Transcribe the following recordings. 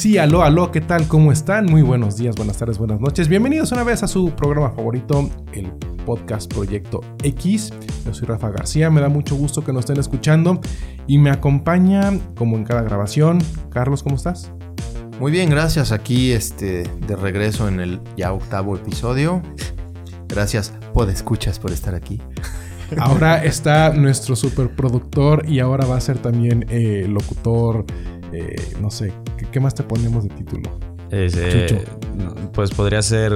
Sí, aló, aló, ¿qué tal? ¿Cómo están? Muy buenos días, buenas tardes, buenas noches. Bienvenidos una vez a su programa favorito, el podcast Proyecto X. Yo soy Rafa García, me da mucho gusto que nos estén escuchando y me acompaña, como en cada grabación, Carlos, ¿cómo estás? Muy bien, gracias. Aquí este, de regreso en el ya octavo episodio. Gracias, escuchas por estar aquí. Ahora está nuestro superproductor y ahora va a ser también eh, locutor, eh, no sé, ¿qué, más te ponemos de título? Eh, pues podría ser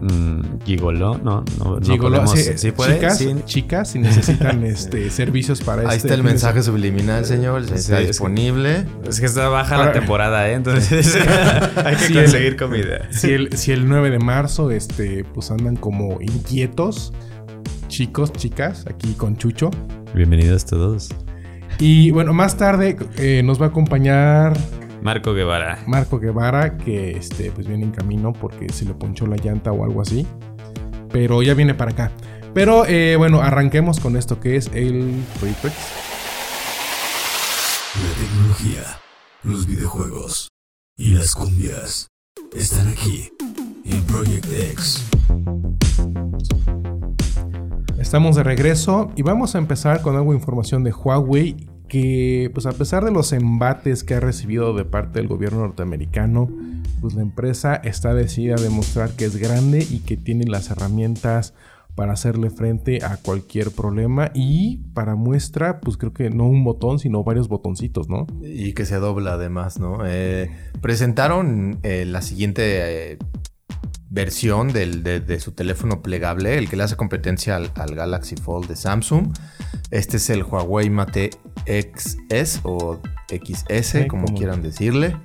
mm, gigolo, ¿no? no, gigolo, sí, puede? Chicas, chicas, si necesitan este, servicios para Ahí este está el mensaje subliminal, señor. está disponible. Es que está baja la temporada, ¿eh? Entonces hay que conseguir comida. Si el, si el 9 de marzo, este, pues andan como inquietos, chicos, chicas, aquí con Chucho. Bienvenidos todos. Y bueno, más tarde eh, nos va a acompañar Marco Guevara. Marco Guevara, que este, pues viene en camino porque se le ponchó la llanta o algo así. Pero ya viene para acá. Pero eh, bueno, arranquemos con esto que es el Proyecto X. La tecnología, los videojuegos y las cumbias están aquí en Project X. Estamos de regreso y vamos a empezar con algo de información de Huawei que pues a pesar de los embates que ha recibido de parte del gobierno norteamericano, pues la empresa está decidida a demostrar que es grande y que tiene las herramientas para hacerle frente a cualquier problema y para muestra, pues creo que no un botón, sino varios botoncitos, ¿no? Y que se dobla además, ¿no? Eh, presentaron eh, la siguiente eh, versión de, su teléfono plegable, el que le hace competencia al, Galaxy Fold de Samsung. Este es el Huawei Mate XS o XS, como, quieran decirle.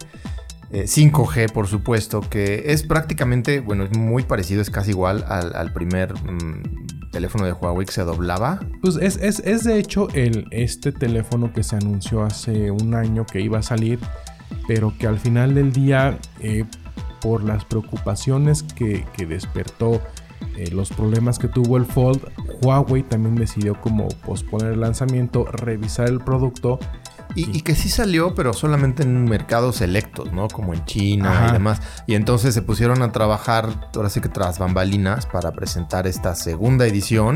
5G, eh, por supuesto, que es prácticamente, bueno, es muy parecido, es casi igual al, primer mm, teléfono de Huawei que se doblaba. Pues es, es, de hecho el, este teléfono que se anunció hace un año que iba a salir, pero que al final del día eh, por las preocupaciones que, despertó eh, los problemas que tuvo el Fold, Huawei también decidió como posponer el lanzamiento, revisar el producto. Y, que sí salió, pero solamente en mercados selectos, ¿no? Como en China y demás. Y entonces se pusieron a trabajar, ahora sí que tras bambalinas, para presentar esta segunda edición,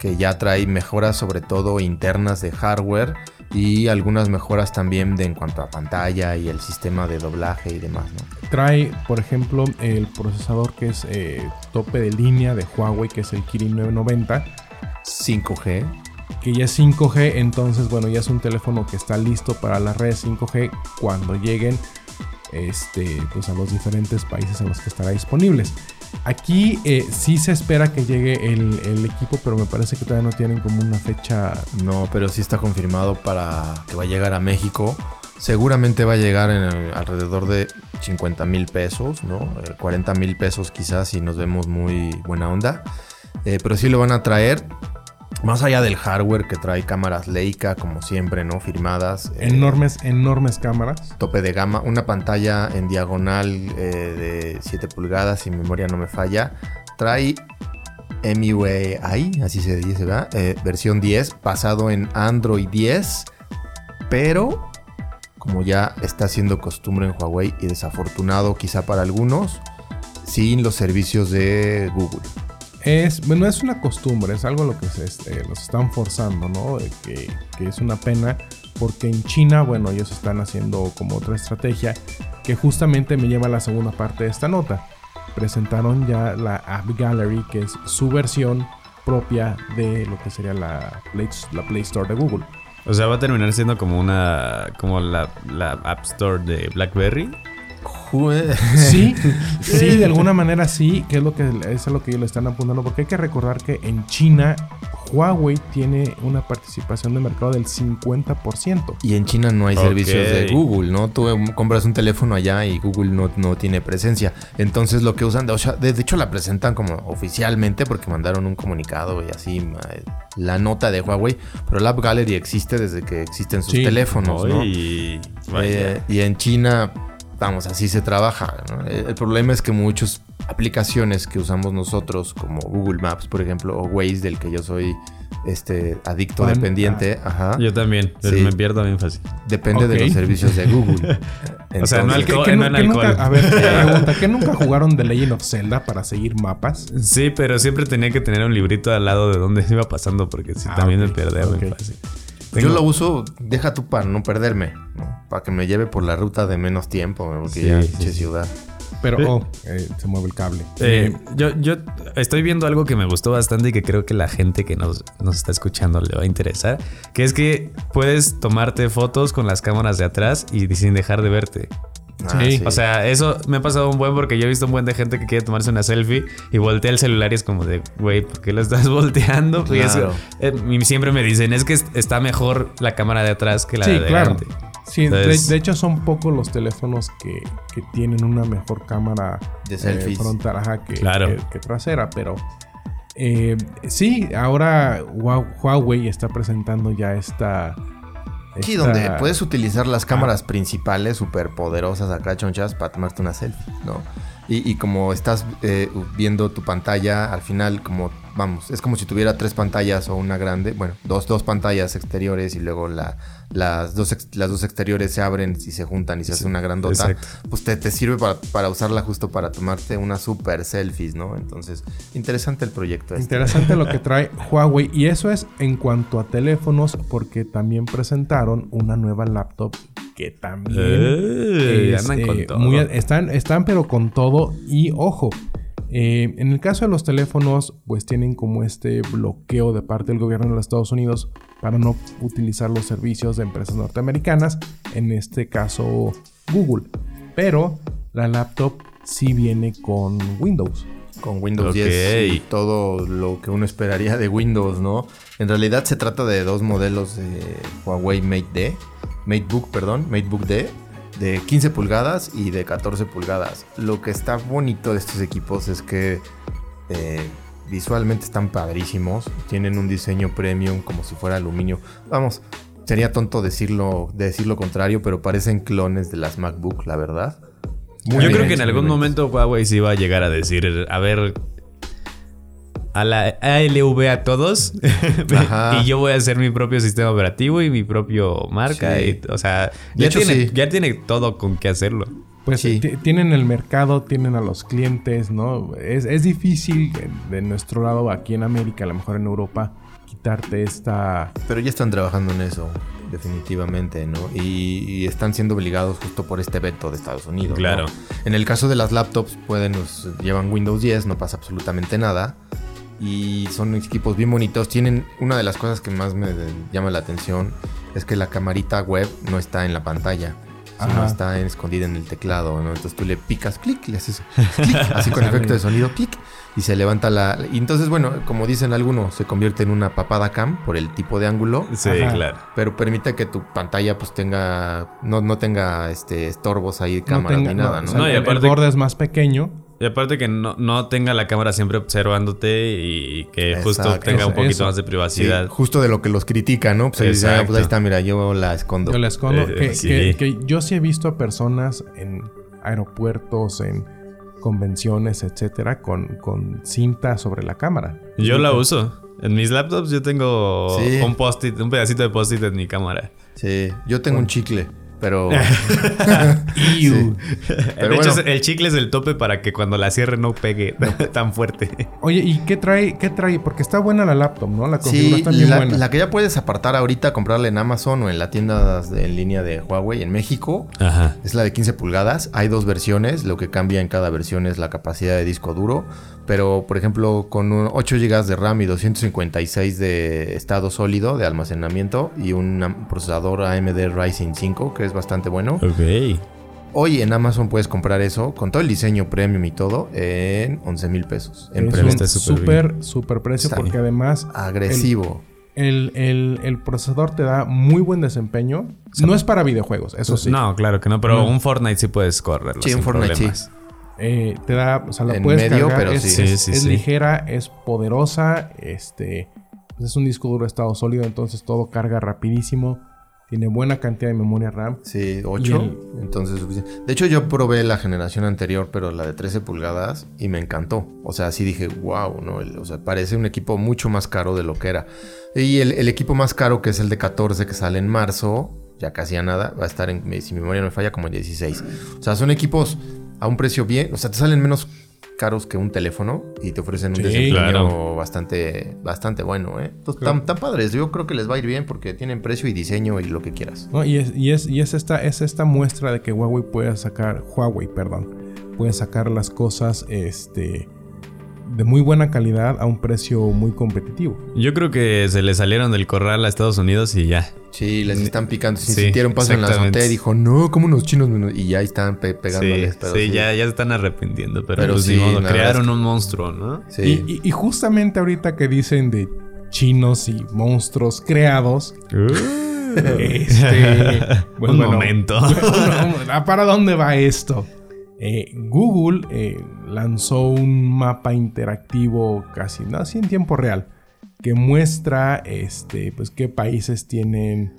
que ya trae mejoras sobre todo internas de hardware y algunas mejoras también de, en cuanto a pantalla y el sistema de doblaje y demás. ¿no? Trae, por ejemplo, el procesador que es eh, tope de línea de Huawei, que es el Kirin 990. 5G. Que ya es 5G, entonces bueno, ya es un teléfono que está listo para las redes 5G cuando lleguen este, pues a los diferentes países en los que estará disponibles. Aquí eh, sí se espera que llegue el, equipo, pero me parece que todavía no tienen como una fecha. No, pero sí está confirmado para que va a llegar a México. Seguramente va a llegar en alrededor de 50 mil pesos, ¿no? 40 eh, mil pesos quizás si nos vemos muy buena onda. Eh, pero sí lo van a traer. Más allá del hardware que trae cámaras Leica, como siempre, ¿no? Firmadas. Eh, enormes, enormes cámaras. Tope de gama. Una pantalla en diagonal eh, de 7 pulgadas, si memoria no me falla. Trae MIUI, así se dice, ¿verdad? Eh, versión 10, basado en Android 10. Pero, como ya está siendo costumbre en Huawei y desafortunado quizá para algunos, sin los servicios de Google. Es, bueno, es una costumbre, es algo lo que se, este, los están forzando, ¿no? Que, es una pena porque en China, bueno, ellos están haciendo como otra estrategia que justamente me lleva a la segunda parte de esta nota. Presentaron ya la App Gallery, que es su versión propia de lo que sería la Play, la Play Store de Google. O sea, va a terminar siendo como una, como la, la App Store de BlackBerry. Sí, sí, de alguna manera sí, que es lo que es lo que ellos le están apuntando, porque hay que recordar que en China Huawei tiene una participación de mercado del 50%. Y en China no hay servicios de Google, ¿no? Tú compras un teléfono allá y Google no, no tiene presencia. Entonces lo que usan, o sea, de, hecho la presentan como oficialmente porque mandaron un comunicado y así la nota de Huawei, pero la App Gallery existe desde que existen sus teléfonos, ¿no? Eh, y en China vamos, así se trabaja. El, problema es que muchos aplicaciones que usamos nosotros, como Google Maps, por ejemplo, o Waze, del que yo soy este adicto dependiente, Ah. ajá. Yo también, pero Sí. me pierdo bien fácil. Depende de los servicios de Google. O sea, no alcohol, ¿Qué- qué no qué nunca- alcohol. a ver, pregunta, ¿qué nunca jugaron The Legend of Zelda para seguir mapas? Sí, pero siempre tenía que tener un librito al lado de donde iba pasando porque si Ah, también ok, me perdía ok. bien fácil. Yo lo uso, deja tú para no perderme, ¿no? Para que me lleve por la ruta de menos tiempo, porque Sí, ya sí, ciudad. Pero, oh, eh, se mueve el cable. Eh, yo, yo estoy viendo algo que me gustó bastante y que creo que la gente que nos, nos está escuchando le va a interesar, que es que puedes tomarte fotos con las cámaras de atrás y sin dejar de verte. Ah, Sí. O sea, eso me ha pasado un buen porque yo he visto un buen de gente que quiere tomarse una selfie y voltea el celular y es como de, güey, ¿por qué lo estás volteando? Y eso, eh, y siempre me dicen, es que es- está mejor la cámara de atrás que la sí, de claro. adelante. Sí, de- Entonces- de, hecho son pocos los teléfonos que, que tienen una mejor cámara De eh, selfies. frontal ajá, que, Claro. que- que trasera, pero eh, sí, ahora Hua- Huawei está presentando ya esta... Sí, esta- donde puedes utilizar las cámaras principales súper poderosas acá chonchas para tomarte una selfie, ¿no? Y, y como estás eh, viendo tu pantalla, al final como, vamos, es como si tuviera tres pantallas o una grande, bueno, dos, dos pantallas exteriores y luego la, las, dos, ex- las dos exteriores se abren y se juntan y se hace una grandota. exacto. Pues te, te sirve para, para usarla justo para tomarte unas super selfies, ¿no? Entonces, interesante el proyecto. este. Interesante lo que trae Huawei y eso es en cuanto a teléfonos porque también presentaron una nueva laptop que también Eh, es, andan con eh, todo. muy- están, están pero con todo y ojo. Eh, en el caso de los teléfonos, pues tienen como este bloqueo de parte del gobierno de los Estados Unidos para no utilizar los servicios de empresas norteamericanas, en este caso Google. Pero la laptop sí viene con Windows. Con Windows Ok. 10 y todo lo que uno esperaría de Windows, ¿no? En realidad se trata de dos modelos de Huawei Mate D, MateBook, perdón, MateBook D, de 15 pulgadas y de 14 pulgadas. Lo que está bonito de estos equipos es que eh, visualmente están padrísimos, tienen un diseño premium como si fuera aluminio. Vamos, sería tonto decirlo, decir lo contrario, pero parecen clones de las MacBook, la verdad. Yo creo que en algún momento Huawei sí iba a llegar a decir, a ver, a la ALV a todos Ajá. y yo voy a hacer mi propio sistema operativo y mi propio marca. Sí. y, o sea, ya, hecho, tiene, sí. ya tiene todo con qué hacerlo. Pues Sí. ti- tienen el mercado, tienen a los clientes, ¿no? Es, es difícil de, nuestro lado aquí en América, a lo mejor en Europa, quitarte esta... Pero ya están trabajando en eso, definitivamente, ¿no? Y, y están siendo obligados justo por este veto de Estados Unidos. ¿no? Claro. En el caso de las laptops, pueden, pues, llevan Windows 10, no pasa absolutamente nada. Y son equipos bien bonitos. Tienen una de las cosas que más me llama la atención es que la camarita web no está en la pantalla. Sino está en- escondida en el teclado, ¿no? Entonces tú le picas clic, le haces clic, así con efecto de sonido, clic, y se levanta la. Y entonces, bueno, como dicen algunos, se convierte en una papada cam por el tipo de ángulo Sí, Ajá. claro. pero permite que tu pantalla pues tenga no, no tenga este estorbos ahí no cámaras tenga- ni nada, ¿no? sea, No, y el, borde es más pequeño. Y aparte que no, no tenga la cámara siempre observándote y que justo tenga un poquito eso. más de Sí, privacidad. justo de lo que los critica, ¿no? Pues ahí dice, ah, pues ahí está, mira, yo la escondo. Yo la escondo. Eh, que, sí. que- que yo sí he visto a personas en aeropuertos, en convenciones, etcétera, con, con cinta sobre la cámara. Yo la uso. En mis laptops yo tengo Sí. un post-it, un pedacito de post-it en mi cámara. Sí, yo tengo un chicle, pero Iu. de bueno. hecho, el chicle es el tope para que cuando la cierre no pegue tan fuerte. Oye, ¿y qué trae? ¿Qué trae? Porque está buena la laptop, ¿no? La sí, configuración bien la, buena. la que ya puedes apartar ahorita, comprarla en Amazon o en la tienda de- en línea de Huawei en México, Ajá. Es la de 15 pulgadas. Hay dos versiones. Lo que cambia en cada versión es la capacidad de disco duro. Pero, por ejemplo, con un 8 GB de RAM y 256 de estado sólido de almacenamiento y un procesador AMD Ryzen 5, que es bastante bueno. Ok. Hoy en Amazon puedes comprar eso con todo el diseño premium y todo en 11 mil pesos. En es premium. un Está súper súper, precio Está porque bien. además Agresivo. el, el- el procesador te da muy buen desempeño. No es para videojuegos, eso sí. No, claro que no, pero No. un Fortnite sí puedes correrlo. Sí, un Fortnite sí. Eh, te da, o sea, la En puedes medio, cargar, pero es, sí. es- Sí, sí, es sí. ligera, es poderosa, este, pues es un disco duro de estado sólido, entonces todo carga rapidísimo. tiene buena cantidad de memoria RAM. Sí, Y 8. el- Entonces, suficiente. De hecho, yo probé la generación anterior, pero la de 13 pulgadas, y me encantó. O sea, sí dije, wow, ¿no? El- o sea, parece un equipo mucho más caro de lo que era. Y el, el equipo más caro, que es el de 14, que sale en marzo, ya casi a nada, va a estar en, si mi memoria no me falla, como en 16. O sea, son equipos a un precio bien, o sea, te salen menos caros que un teléfono y te ofrecen un Sí, desempeño claro. bastante, bastante bueno, ¿eh? Entonces, tan, tan padres. Yo creo que les va a ir bien porque tienen precio y diseño y lo que quieras. ¿no? Y, es, y, es, y es, esta, es esta muestra de que Huawei puede sacar, Huawei, perdón, puede sacar las cosas este, de muy buena calidad a un precio muy competitivo. Yo creo que se le salieron del corral a Estados Unidos y ya. Sí, les están picando. Si Sí, sintieron paso en la azotea y dijo, no, como unos chinos. Y ya están pe- Sí, pegándoles. pero sí, Ya, ya se están arrepintiendo, pero, Pero pues sí, modo, crearon que- un monstruo, ¿no? Sí. Y, y- y justamente ahorita que dicen de chinos y monstruos creados, este, pues un bueno, momento. ¿a ¿Para dónde va esto? Eh, Google eh, lanzó un mapa interactivo casi, no, así en tiempo real, que muestra este, pues, qué países tienen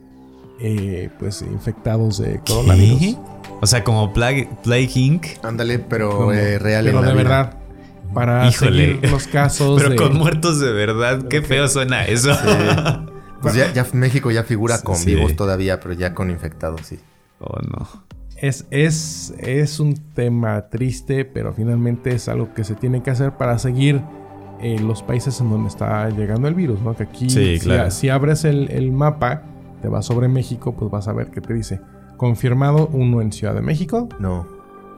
eh, pues, infectados de coronavirus. O sea, como Plague, Plague Inc. Ándale, pero Como- eh, real pero en la de vida. verdad. Para Híjole. seguir los casos Pero de- con muertos de verdad. Qué feo suena eso. Pues ya, ya México ya figura con Sí. vivos todavía, pero ya con infectados, sí. Oh, no. Es, es, es un tema triste, pero finalmente es algo que se tiene que hacer para seguir eh, los países en donde está llegando el virus, ¿no? Que aquí, Sí, si, claro. si abres el, el mapa, te vas sobre México, pues vas a ver qué te dice. Confirmado uno en Ciudad de México. No,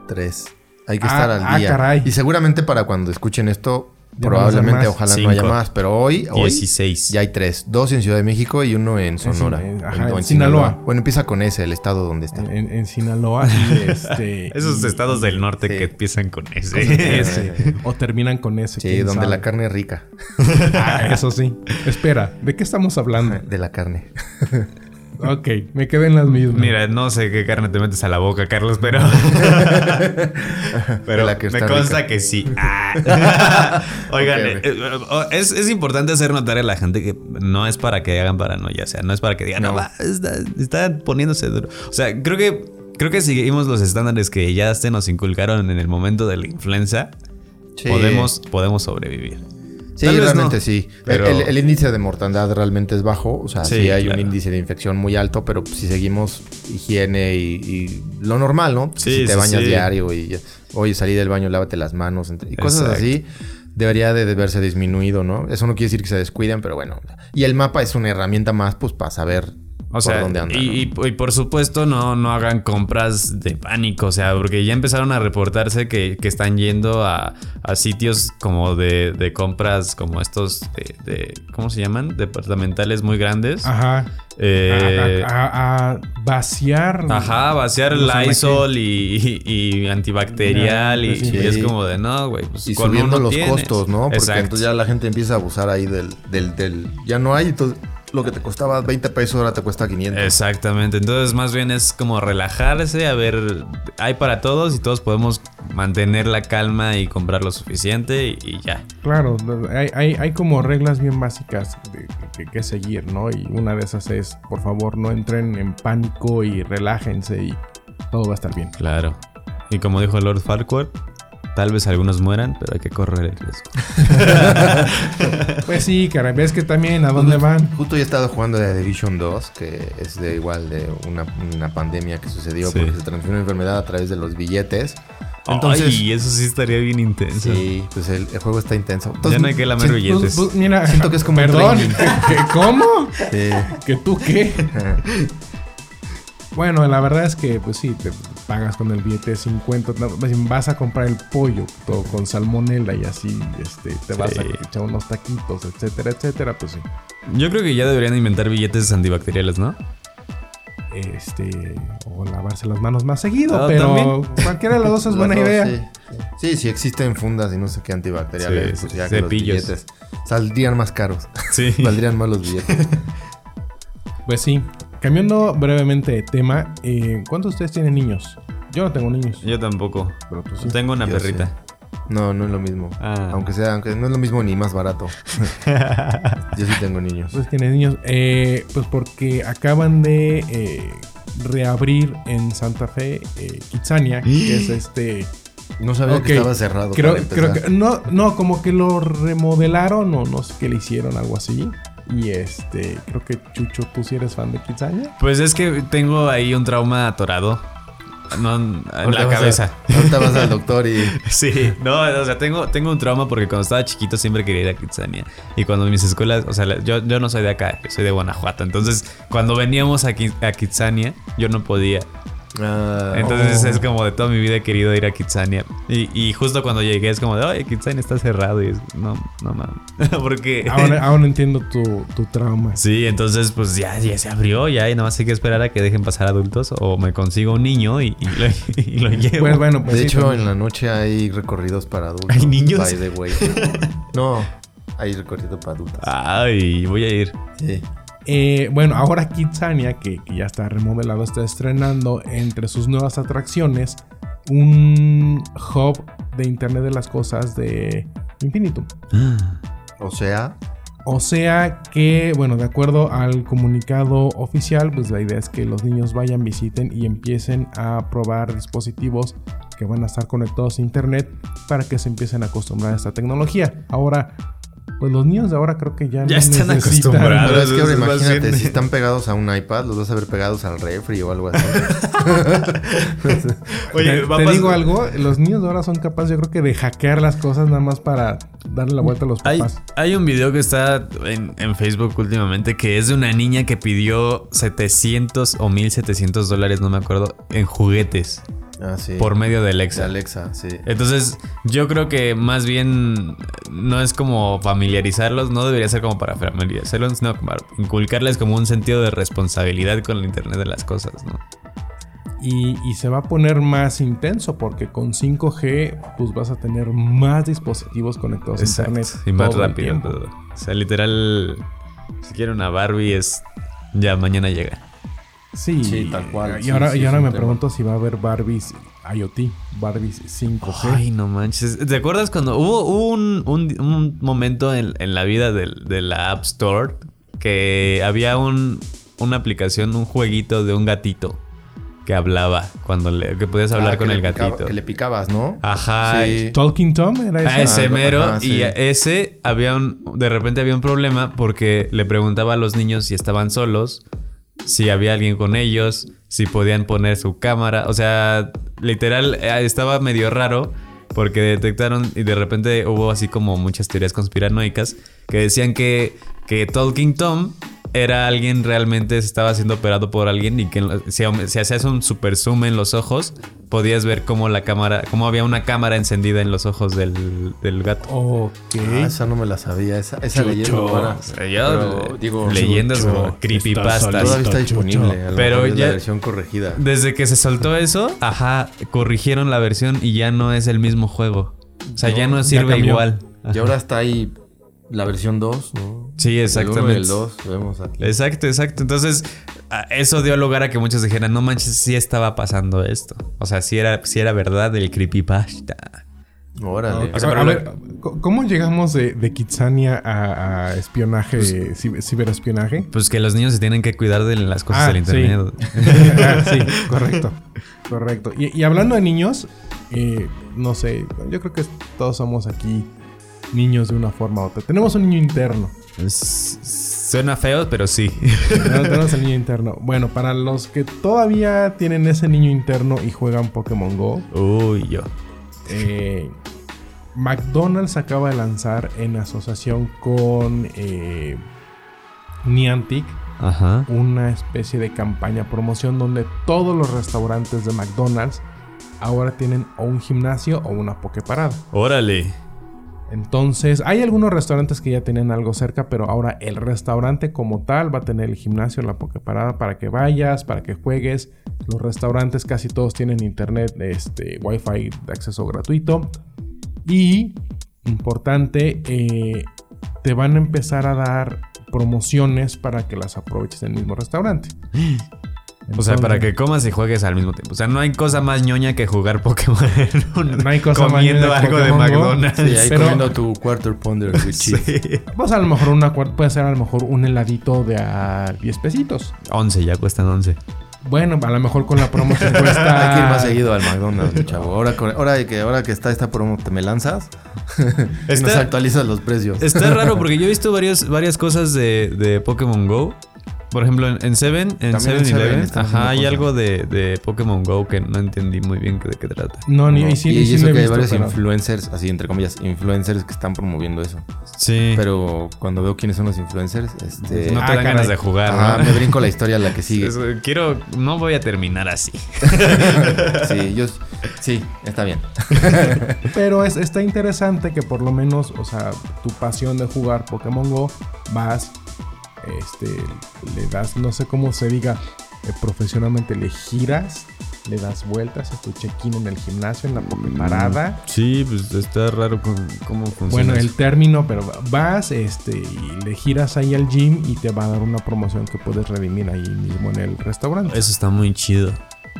tres. Hay que Ah, estar al ah, día. caray. Y seguramente para cuando escuchen esto, Probablemente ojalá Cinco. no haya más. Pero hoy, hoy 16. ya hay tres. Dos en Ciudad de México y uno en Sonora. en- ajá, o en Sinaloa. Bueno, empieza con ese, el estado donde está. En, en Sinaloa. y este, Esos y- estados del norte Sí. que empiezan con ese. ese, o terminan con ese. Sí, donde sabe. la carne es rica. Ah, eso sí. Espera, ¿de qué estamos hablando? De la carne. Ok, me quedé en las mismas. Mira, no sé qué carne te metes a la boca, Carlos, pero. pero La que me consta rica. que sí. Ah. Oigan, eh, eh, es, es importante hacer notar a la gente que no es para que hagan paranoia. O sea, no es para que digan, no, No. va, está, está poniéndose duro. O sea, creo que. Creo que si seguimos los estándares que ya se nos inculcaron en el momento de la influenza, Sí. podemos, podemos sobrevivir. Sí, Tal realmente no, sí. pero- El, el índice de mortandad realmente es bajo. O sea, sí, Sí, hay claro. un índice de infección muy alto, pero si seguimos higiene y, y lo normal, ¿no? Sí, si te sí, bañas diario y oye, salí del baño, lávate las manos y cosas Exacto. así, debería de verse disminuido, ¿no? Eso no quiere decir que se descuiden, pero bueno. Y el mapa es una herramienta más, pues, para saber O sea, por dónde anda. y, y- y por supuesto no, no hagan compras de pánico, o sea, porque ya empezaron a reportarse que, que están yendo a, a sitios como de, de compras como estos de, de- ¿cómo se llaman? Departamentales muy grandes. Ajá. Eh, a, a- a vaciar. Ajá, vaciar Lysol y, y- y antibacterial y, Sí. y es como de no, güey. Pues Y con subiendo uno los tienes. costos, ¿no? Porque Exacto. entonces ya la gente empieza a abusar ahí del... del, del ya no hay, entonces lo que te costaba 20 pesos ahora te cuesta 500. Exactamente, entonces más bien es como relajarse, a ver, hay para todos y todos podemos mantener la calma y comprar lo suficiente y, y ya. Claro, hay, hay, hay como reglas bien básicas de- que, que seguir, ¿no? Y una de esas es, por favor, no entren en pánico y relájense y todo va a estar bien. Claro. Y como dijo Lord Farquaad, tal vez algunos mueran, pero hay que correr el riesgo. Pues sí, caray, ves que también a dónde van. Justo yo he estado jugando de Division 2, que es de igual de una, una pandemia que sucedió Sí. porque se transmitió una enfermedad a través de los billetes. Entonces, Ay, eso sí estaría bien intenso. sí, pues el, el juego está intenso. Ya Entonces, no hay que lamer sí, billetes. Pues, pues, mira, Siento que es como un Perdón, training. ¿que- que- ¿cómo? sí. ¿Que tú qué? Bueno, la verdad es que, pues sí, te pagas con el billete de 50. no, más bien, vas a comprar el pollo todo con salmonela y así este, te vas a echar unos taquitos, etcétera, etcétera. Pues sí. Yo creo que ya deberían inventar billetes antibacteriales, ¿no? Este, o lavarse las manos más seguido, pero también. cualquiera de las dos es buena dos, idea. Sí, sí. Existen fundas y no sé qué antibacteriales, Sí, pues ya que los billetes saldrían más caros. Sí. Valdrían más los billetes. Pues sí. Cambiando brevemente de tema, eh, ¿cuántos de ustedes tienen niños? Yo no tengo niños. Yo tampoco. Pero tú sí. Tengo una Yo perrita. No, no es lo mismo. Ah. Aunque sea, aunque no es lo mismo ni más barato. Yo sí tengo niños. Pues tiene niños. Eh, pues porque acaban de eh, reabrir en Santa Fe eh, Kitsania, que es este. No sabía que estaba cerrado. Creo, creo que. No, no, como que lo remodelaron o no sé qué le hicieron, algo así. Y este. Creo que Chucho, tú sí eres fan de Kitsania. Pues es que tengo ahí un trauma atorado. No, en Ahorita la a- cabeza. ahorita vas al doctor y. Sí, no, o sea, tengo, tengo un trauma porque cuando estaba chiquito siempre quería ir a Kitsania. Y cuando mis escuelas, o sea, yo, yo no soy de acá, yo soy de Guanajuato. Entonces, cuando veníamos a, Ki- a Kitsania, yo no podía. Ah, Entonces Oh. es como de toda mi vida he querido ir a Kitsania. Y, y justo cuando llegué es como de, oye, Kitsania está cerrado. Y es, no, no mames. porque... Ahora, ahora entiendo tu, tu trauma. Sí, entonces pues ya, ya se abrió, ya y nada más hay que esperar a que dejen pasar adultos o me consigo un niño y, y lo, y lo llevo. Pues bueno, pues de sí, hecho, también. en la noche hay recorridos para adultos. ¿Hay niños? By the way. No, hay recorrido para adultos. Ay, voy a ir. Sí. Eh, bueno, ahora Kitsania, que, que ya está remodelado, está estrenando entre sus nuevas atracciones un hub de Internet de las Cosas de Infinitum. O sea, O sea que, bueno, de acuerdo al comunicado oficial, pues la idea es que los niños vayan, visiten y empiecen a probar dispositivos que van a estar conectados a Internet para que se empiecen a acostumbrar a esta tecnología. Ahora, pues los niños de ahora creo que ya, Ya no están necesitan- acostumbrados. pero es que ahora imagínate, bien- si están pegados a un iPad, los vas a ver pegados al refri o algo así. Oye, te, te digo algo, los niños de ahora son capaces, yo creo que de hackear las cosas nada más para darle la vuelta a los Hay, papás. hay un video que está en, en Facebook últimamente que es de una niña que pidió 700 o 1700 dólares, no me acuerdo, en juguetes Ah, sí. por medio de De Alexa. Alexa, sí. Entonces, yo creo que más bien no es como familiarizarlos, no debería ser como para familiarizarlos, sino como para inculcarles como un sentido de responsabilidad con el Internet de las cosas, ¿no? Y, y se va a poner más intenso porque con 5G pues vas a tener más dispositivos conectados a Internet. Y más todo rápido. todo. O sea, literal, si quiere una Barbie es ya mañana llega. Sí, Sí, tal cual. Y Sí, ahora, sí, y me tema. pregunto si va a haber Barbies IoT, Barbies 5G. Ay, no manches. ¿Te acuerdas cuando hubo, hubo un, un- un momento en, en la vida del- de, la App Store que había un, una aplicación, un jueguito de un gatito que hablaba cuando le, que podías hablar Ah, con que el picaba- gatito? que le picabas, ¿no? Ajá. Sí. Talking Tom era A ese. ese Ah, mero ajá, y ese había un de repente había un problema porque le preguntaba a los niños si estaban solos, si había alguien con ellos, si podían poner su cámara, o sea, literal eh, estaba medio raro porque detectaron y de repente hubo así como muchas teorías conspiranoicas que decían que que Talking Tom era alguien realmente se estaba siendo operado por alguien y que si, si hacías un super zoom en los ojos podías ver cómo la cámara cómo había una cámara encendida en los ojos del, del gato Ok. Ah, esa no me la sabía. Esa, esa leyenda sea, yo, Pero, eh, digo, leyendas Chucho, o creepypastas. todavía está disponible. A Pero ya- la versión corregida. Desde que se soltó eso, ajá, corrigieron la versión y ya no es el mismo juego. O sea, ya no sirve igual. Y ahora está ahí la versión 2, ¿no? Sí, exactamente. el 2, vemos aquí. Exacto, exacto. Entonces, a- eso dio lugar a que muchos dijeran, no manches, sí estaba pasando esto. O sea, sí era, sí era verdad el creepypasta. Órale. O sea, a ver, ¿c- ¿cómo llegamos de, de Kitsania a, a espionaje, ciber- ciberespionaje? Pues que los niños se tienen que cuidar de las cosas Ah, del sí. internet. Ah, sí, correcto. Correcto. Y, y hablando de niños, eh, no sé, yo creo que todos somos aquí niños de una forma u otra. Tenemos un niño interno. Es- Suena feo, pero sí. ¿no? Tenemos el niño interno. Bueno, para los que todavía tienen ese niño interno y juegan Pokémon Go, Uy, yo. eh, McDonald's acaba de lanzar en asociación con eh, Niantic Ajá. una especie de campaña promoción donde todos los restaurantes de McDonald's ahora tienen o un gimnasio o una pokeparada. Órale. Entonces, hay algunos restaurantes que ya tienen algo cerca, pero ahora el restaurante como tal va a tener el gimnasio, la pokeparada para que vayas, para que juegues. Los restaurantes casi todos tienen internet, este, wifi de acceso gratuito. Y, importante, eh, te van a empezar a dar promociones para que las aproveches en el mismo restaurante. O sea, para que comas y juegues al mismo tiempo. O sea, no hay cosa más ñoña que jugar Pokémon. No hay cosa más comiendo ñoña que algo de. McDonald's. Sí, ahí Pero- comiendo tu quarter pounder with cheese. Sí. Pues a lo mejor una puede ser a lo mejor un heladito de a 10 pesitos. 11, ya cuestan 11. Bueno, a lo mejor con la promo te Hay cuesta. que ir más seguido al McDonald's, mi chavo. Ahora, que, ahora que está esta promo, te me lanzas y nos Está- actualizas los precios. Está raro porque yo he visto varios, varias cosas de, de Pokémon Go. Por ejemplo, en en Seven, en Seven 7-Eleven, están ajá, hay algo de, de Pokémon Go que no entendí muy bien de qué trata. No, ni y sí, y sí eso lo he que hay visto, varios pero- influencers, así entre comillas, influencers que están promoviendo eso. Sí. Pero cuando veo quiénes son los influencers, este... no te Ah, dan caray. ganas de jugar, ajá, ¿no? me brinco la historia a la que sigue. Es- quiero, no voy a terminar así. Sí, yo... Sí, está bien. Pero es, está interesante que por lo menos, o sea, tu pasión de jugar Pokémon Go, vas, este, le das, no sé cómo se diga eh, profesionalmente, le giras, le das vueltas a tu check-in en el gimnasio, en la Poképarada. Sí, pues está raro cómo, cómo funciona. Bueno, el término, pero vas este, y le giras ahí al gym y te va a dar una promoción que puedes redimir ahí mismo en el restaurante. Eso está muy chido.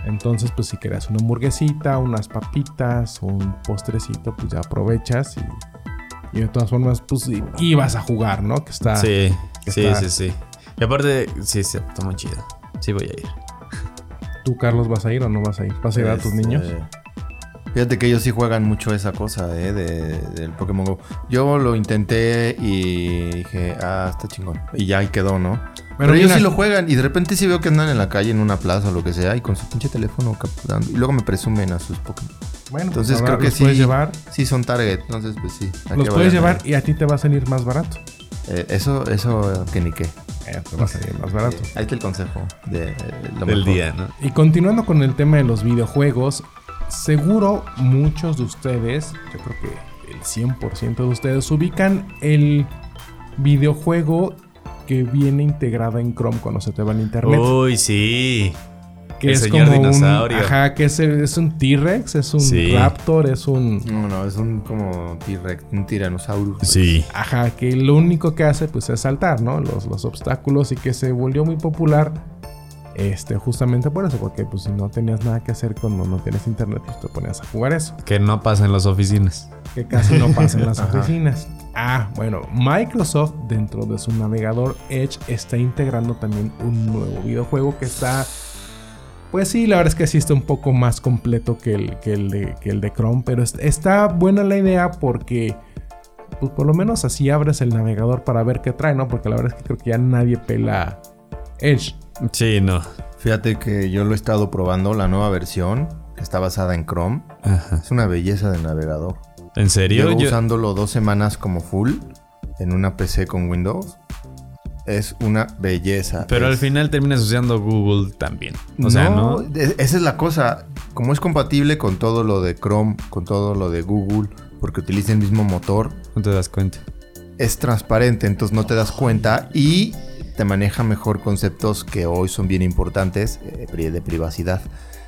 Entonces, pues si quieres una hamburguesita, unas papitas, un postrecito, pues ya aprovechas y, y de todas formas, pues vas a jugar, ¿no? Que está... sí, sí, está- sí, sí. Y aparte, sí, sí, está muy chido. Sí voy a ir. ¿Tú, Carlos, vas a ir o no vas a ir? ¿Vas a ir a tus Este, niños? Fíjate que ellos sí juegan mucho esa cosa, ¿eh? De, del Pokémon Go. Yo lo intenté y dije, ah, está chingón. Y ya ahí quedó, ¿no? Pero, ellos mira, sí lo juegan y de repente sí veo que andan en la calle, en una plaza o lo que sea, y con su pinche teléfono capturando. Y luego me presumen a sus Pokémon. Bueno, pues Entonces creo que los sí. puedes llevar. Sí, son target. Entonces, pues sí. Los puedes llevar y a ti te va a salir más barato. Eh, eso, eso que ni qué. Eh, va a salir más barato. Eh, ahí está el consejo de eh, lo Del mejor. día, ¿no? Y continuando con el tema de los videojuegos, seguro muchos de ustedes, yo creo que el 100% de ustedes, ubican el videojuego que viene integrado en Chrome cuando se te va en internet. Uy, sí. Que el es señor como dinosaurio. un. Ajá, que es, es un T-Rex, es un Sí. Raptor, es un. No, no, es un como T-Rex, un tiranosaurio. Sí. Ajá, que lo único que hace pues es saltar, ¿no? Los, los obstáculos y que se volvió muy popular. Este, justamente por eso, porque pues si no tenías nada que hacer cuando no tienes internet, pues te ponías a jugar eso. Que no pasa en las oficinas. que casi no pasa en las oficinas. Ah, bueno, Microsoft dentro de su navegador Edge está integrando también un nuevo videojuego que está... Pues sí, la verdad es que sí está un poco más completo que el, que el, de, que el de Chrome, pero es- está buena la idea porque... Pues por lo menos así abres el navegador para ver qué trae, ¿no? Porque la verdad es que creo que ya nadie pela Edge. Sí, no. Fíjate que yo lo he estado probando, la nueva versión, que está basada en Chrome. Ajá. Es una belleza de navegador. ¿En serio? Llevo Yo- usándolo dos semanas como full en una PC con Windows. Es una belleza. Pero al final terminas usando Google también. O sea, ¿no? Esa es la cosa. Como es compatible con todo lo de Chrome, con todo lo de Google, porque utiliza el mismo motor, No te das cuenta. es transparente, entonces no te das cuenta y te maneja mejor conceptos que hoy son bien importantes eh, de privacidad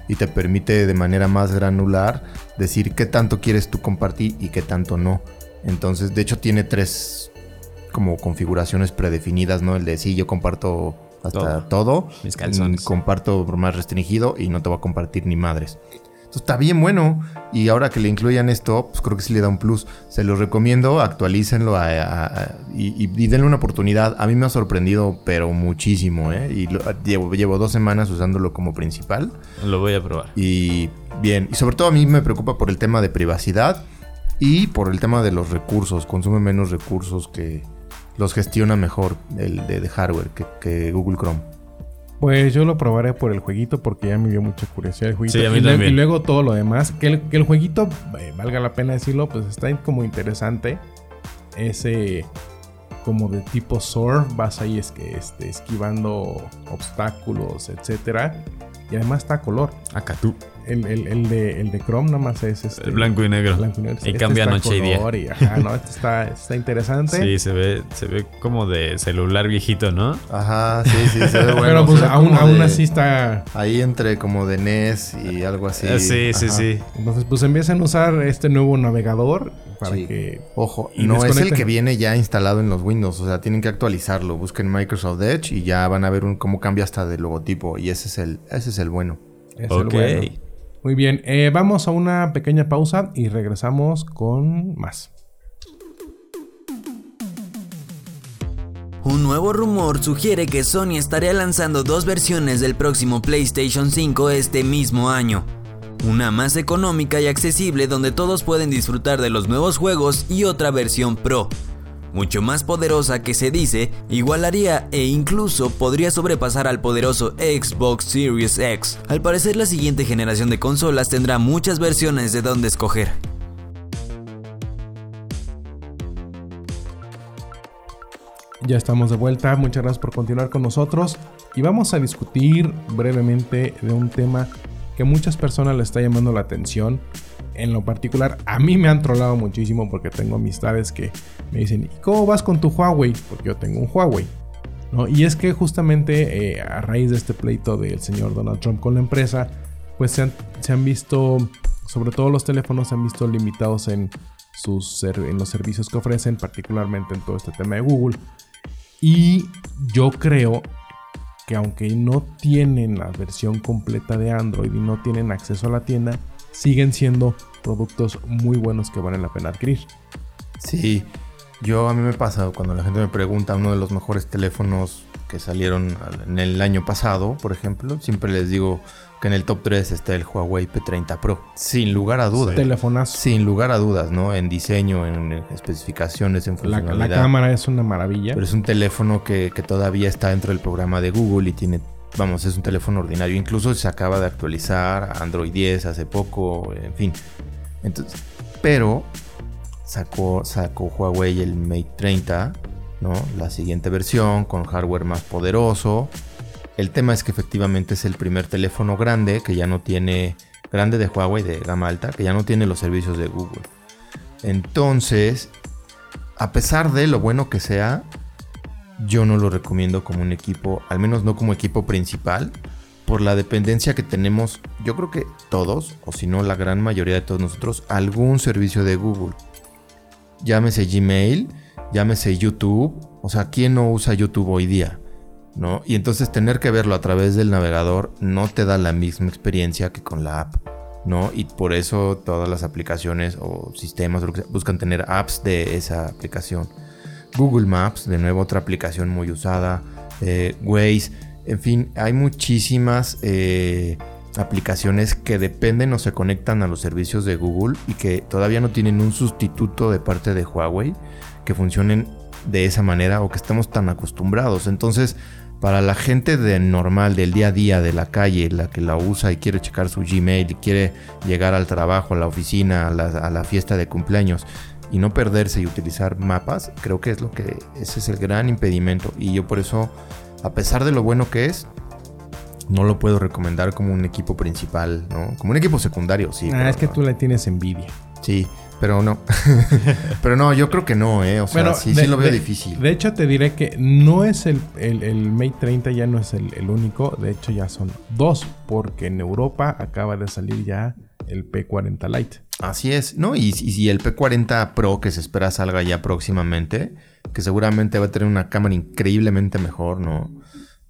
y te permite de manera más granular decir qué tanto quieres tú compartir y qué tanto no. Entonces, de hecho, tiene tres como configuraciones predefinidas, ¿no? El de sí, yo comparto hasta todo, Mis calzones. mm, comparto por más restringido y no te voy a compartir ni madres. Entonces está bien bueno. Y ahora que le incluyan esto, pues creo que sí le da un plus. Se los recomiendo, actualícenlo a- a- a- y, y- y denle una oportunidad. A mí me ha sorprendido, pero muchísimo, ¿eh? Y lo- llevo, llevo dos semanas usándolo como principal. Lo voy a probar. Y bien, y sobre todo a mí me preocupa por el tema de privacidad y por el tema de los recursos. Consume menos recursos que los gestiona mejor el de, de hardware que, que Google Chrome. Pues yo lo probaré por el jueguito porque ya me dio mucha curiosidad el jueguito. Sí, a mí y, luego- también. y luego todo lo demás. Que el, que el jueguito, eh, valga la pena decirlo, pues está como interesante. Ese como de tipo surf, vas ahí es que este, esquivando obstáculos, etcétera. Y además está a color. Acá tú. El, el- el de, el de Chrome nada más es este, El blanco y negro. blanco y negro. Y Este cambia noche y día. y, ajá, no, este está, está interesante. Sí, se ve, se ve como de celular viejito, ¿no? Ajá, sí, sí, se ve bueno. Pero pues aún, aún de- así está... Ahí entre como de NES y algo así. Ah, sí, sí, Ajá. sí. Entonces, pues empiezan a usar este nuevo navegador. para Sí. que... Ojo, Y no es el que viene ya instalado en los Windows, o sea, tienen que actualizarlo. Busquen Microsoft Edge y ya van a ver un, cómo cambia hasta de logotipo y ese es el ese es el bueno. es el Ok. bueno. Muy bien, eh, vamos a una pequeña pausa y regresamos con más. Un nuevo rumor sugiere que Sony estaría lanzando dos versiones del próximo PlayStation 5 este mismo año. Una más económica y accesible donde todos pueden disfrutar de los nuevos juegos y otra versión Pro. Mucho más poderosa que se dice, igualaría e incluso podría sobrepasar al poderoso Xbox Series X. Al parecer la siguiente generación de consolas tendrá muchas versiones de donde escoger. Ya estamos de vuelta, muchas gracias por continuar con nosotros y vamos a discutir brevemente de un tema que muchas personas le está llamando la atención. En lo particular, a mí me han trolado muchísimo porque tengo amistades que me dicen, ¿y cómo vas con tu Huawei? Porque yo tengo un Huawei. Y es que justamente eh, a raíz de este pleito del señor Donald Trump con la empresa, pues se han, se han visto, sobre todo los teléfonos, se han visto limitados en, sus en los servicios que ofrecen, particularmente en todo este tema de Google. Y yo creo que aunque no tienen la versión completa de Android y no tienen acceso a la tienda, siguen siendo productos muy buenos que valen la pena adquirir. Sí, yo a mí me pasa cuando la gente me pregunta uno de los mejores teléfonos que salieron al- en el año pasado, por ejemplo, siempre les digo que en el top 3 está el Huawei P30 Pro, sin lugar a dudas. Telefonazo. Sin lugar a dudas, ¿no? En diseño, en especificaciones, en La, funcionalidad. la cámara es una maravilla. Pero es un teléfono que, que todavía está dentro del programa de Google y tiene, vamos, es un teléfono ordinario. Incluso se acaba de actualizar Android 10 hace poco, en fin. Entonces, pero sacó, sacó Huawei el Mate 30, ¿no? La siguiente versión con hardware más poderoso. El tema es que efectivamente es el primer teléfono grande que ya no tiene, grande de Huawei de gama alta, que ya no tiene los servicios de Google. Entonces, a pesar de lo bueno que sea, yo no lo recomiendo como un equipo, al menos no como equipo principal, por la dependencia que tenemos, yo creo que todos, o si no la gran mayoría de todos nosotros, algún servicio de Google. Llámese Gmail, llámese YouTube, o sea, ¿quién no usa YouTube hoy día? ¿No? Y entonces tener que verlo a través del navegador no te da la misma experiencia que con la app. ¿no? Y por eso todas las aplicaciones o sistemas buscan tener apps de esa aplicación. Google Maps, de nuevo otra aplicación muy usada. eh, Waze, en fin, hay muchísimas eh, aplicaciones que dependen o se conectan a los servicios de Google y que todavía no tienen un sustituto de parte de Huawei que funcionen de esa manera o que estamos tan acostumbrados. Entonces, para la gente de normal, del día a día, de la calle, la que la usa y quiere checar su Gmail y quiere llegar al trabajo, a la oficina, a la, a la fiesta de cumpleaños y no perderse y utilizar mapas, creo que es lo que ese es el gran impedimento y yo por eso, a pesar de lo bueno que es, no lo puedo recomendar como un equipo principal, ¿no? Como un equipo secundario, sí. ah, es que no. tú le tienes envidia. Sí, pero no. pero no, yo creo que no, ¿eh? O sea, Bueno, sí, de- sí lo veo de- difícil. De hecho, te diré que no es el, el, el Mate 30, ya no es el, el único. De hecho, ya son dos, porque en Europa acaba de salir ya el P40 Lite. Así es, ¿no? Y, si el P40 Pro que se espera salga ya próximamente, que seguramente va a tener una cámara increíblemente mejor, ¿no?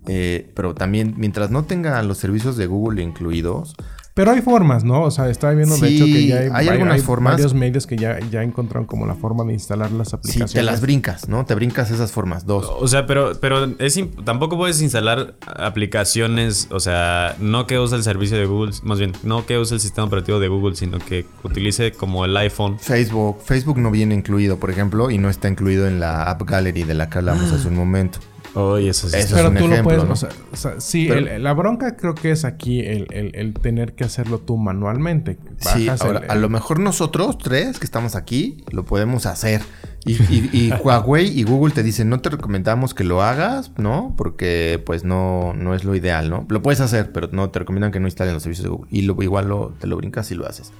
Eh, pero también, mientras no tenga los servicios de Google incluidos, Pero hay formas, ¿no? O sea, estaba viendo de Sí, hecho que ya hay, hay algunas formas. varios medios que ya, ya encontraron como la forma de instalar las si aplicaciones. te las brincas, ¿no? Te brincas esas formas, dos. O sea, pero, pero es tampoco puedes instalar aplicaciones, o sea, no que use el servicio de Google, más bien, no que use el sistema operativo de Google, sino que utilice como el iPhone. Facebook, Facebook no viene incluido, por ejemplo, y no está incluido en la App Gallery de la que hablamos hace un momento. Oye, eso sí. Eso está- es Pero un tú lo ejemplo, puedes, ¿no? o sea, o sea, sí, Pero- el- la bronca creo que es aquí el, el- el tener que hacerlo tú manualmente. Sí, ahora, a lo mejor nosotros tres que estamos aquí lo podemos hacer. Y, y- y Huawei y Google te dicen, no te recomendamos que lo hagas, ¿no? Porque pues no, no es lo ideal, ¿no? Lo puedes hacer, pero no te recomiendan que no instalen los servicios de Google. Y lo, igual lo- te lo brincas y lo haces.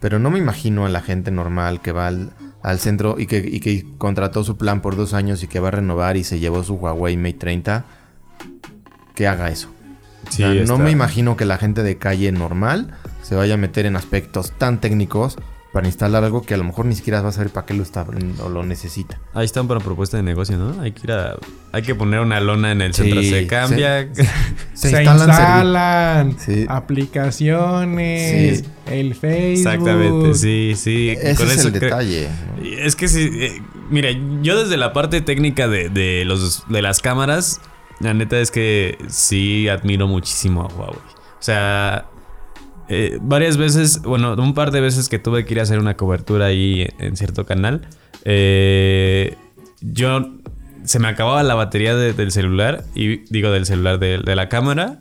Pero no me imagino a la gente normal que va al, al centro y que, y que contrató su plan por dos años y que va a renovar y se llevó su Huawei Mate 30, que haga eso. Sí, O sea, no me imagino que la gente de calle normal se vaya a meter en aspectos tan técnicos para instalar algo que a lo mejor ni siquiera vas a saber para qué lo está o lo necesita. Ahí está para propuesta de negocio, ¿no? Hay que ir a, hay que poner una lona en el centro. Se cambia. Se, Se instalan, instalan Sí. aplicaciones, Sí. el Facebook. Exactamente, sí, sí. Ese Con es eso el detalle. Es que sí, eh, mira, yo desde la parte técnica de, de los, de las cámaras, la neta es que sí admiro muchísimo a Huawei. O sea, eh, varias veces, bueno, un par de veces que tuve que ir a hacer una cobertura ahí en cierto canal, eh, yo se me acababa la batería de- del celular, y digo del celular de, de la cámara,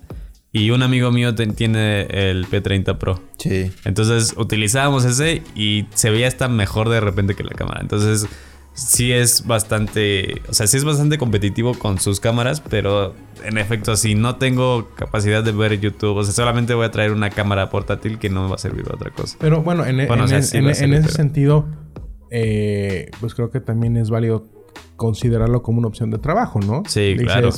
y un amigo mío ten- tiene el P30 Pro. Sí. Entonces utilizábamos ese y se veía hasta mejor de repente que la cámara. Entonces sí es bastante, o sea, sí es bastante competitivo con sus cámaras, pero en efecto, si no tengo capacidad de ver YouTube, o sea, solamente voy a traer una cámara portátil que no me va a servir para otra cosa. Pero bueno, en, Bueno, en- o sea, en- sí ese pero- sentido, eh, pues creo que también es válido considerarlo como una opción de trabajo, ¿no? Sí, claro.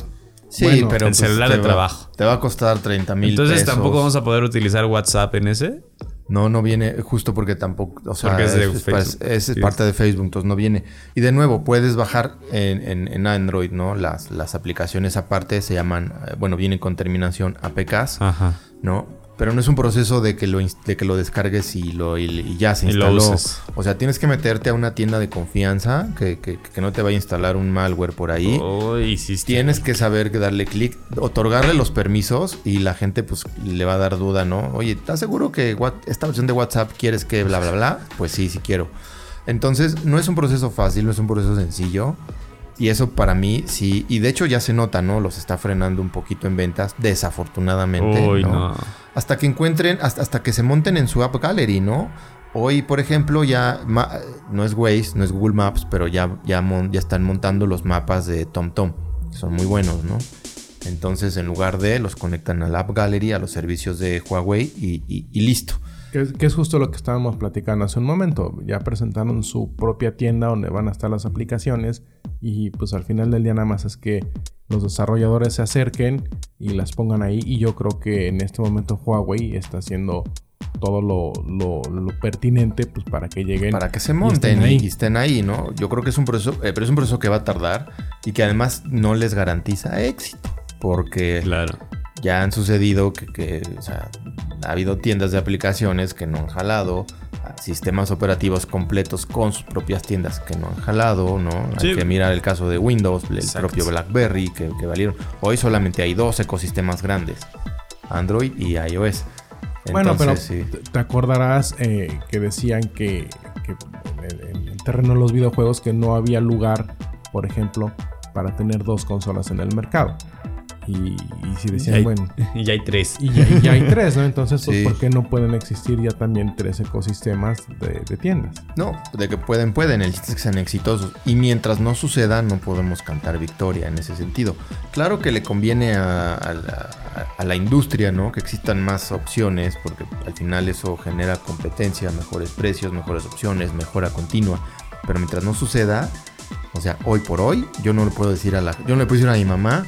Sí, Bueno, pero el celular te de va- trabajo. Te va a costar 30 mil Entonces pesos. tampoco vamos a poder utilizar WhatsApp en ese. No, no viene justo porque tampoco, o sea, es de es, es Sí. parte de Facebook, entonces no viene. Y de nuevo, puedes bajar en, en- en Android, ¿no? Las, las aplicaciones aparte se llaman, eh, bueno, vienen con terminación APKs, Ajá. ¿no? Pero no es un proceso de que lo, de que lo descargues y, lo, y, y ya se lo instaló. uses. O sea, tienes que meterte a una tienda de confianza que, que- que no te vaya a instalar un malware por ahí. Sí. Tienes que saber que darle clic, otorgarle los permisos y la gente pues le va a dar duda, ¿no? Oye, ¿estás seguro que what- esta versión de WhatsApp quieres que bla, bla, bla? Pues sí, sí quiero. Entonces, no es un proceso fácil, no es un proceso sencillo. Y eso para mí sí, y de hecho ya se nota, ¿no? Los está frenando un poquito en ventas, desafortunadamente. Uy, ¿no? no. Hasta que encuentren, hasta, hasta que se monten en su App Gallery, ¿no? Hoy, por ejemplo, ya no es Waze, no es Google Maps, pero ya, ya, mon- ya están montando los mapas de TomTom, que son muy buenos, ¿no? Entonces, en lugar de, los conectan al App Gallery, a los servicios de Huawei y, y- y listo. Que, es- que es justo lo que estábamos platicando hace un momento. Ya presentaron su propia tienda donde van a estar las aplicaciones y pues al final del día nada más es que los desarrolladores se acerquen y las pongan ahí y yo creo que en este momento Huawei está haciendo todo lo, lo- lo pertinente pues para que lleguen Para que se y monten estén y, ahí. y estén ahí, ¿no? Yo creo que es un proceso, eh, pero es un proceso que va a tardar y que además no les garantiza éxito. Porque Claro. Ya han sucedido que, que, o sea, ha habido tiendas de aplicaciones que no han jalado, sistemas operativos completos con sus propias tiendas que no han jalado, ¿no? Sí. Hay que mirar el caso de Windows, el Exacto. propio BlackBerry, que, que valieron. Hoy solamente hay dos ecosistemas grandes, Android y iOS. Bueno, pero sí. te- acordarás eh, que decían que, que en, en el terreno de los videojuegos que no había lugar, por ejemplo, para tener dos consolas en el mercado. Y, y si decían, Hay- bueno, Y ya hay tres. y ya, y ya hay tres, ¿no? Entonces, pues, Sí. ¿por qué no pueden existir ya también tres ecosistemas de, de tiendas? No, de que pueden, pueden. El chiste es que sean exitosos. Y mientras no suceda, no podemos cantar victoria en ese sentido. Claro que le conviene a, a la, a la industria, ¿no? Que existan más opciones, porque al final eso genera competencia, mejores precios, mejores opciones, mejora continua. Pero mientras no suceda, o sea, hoy por hoy, yo no le puedo decir a la, yo no le puedo decir a mi mamá.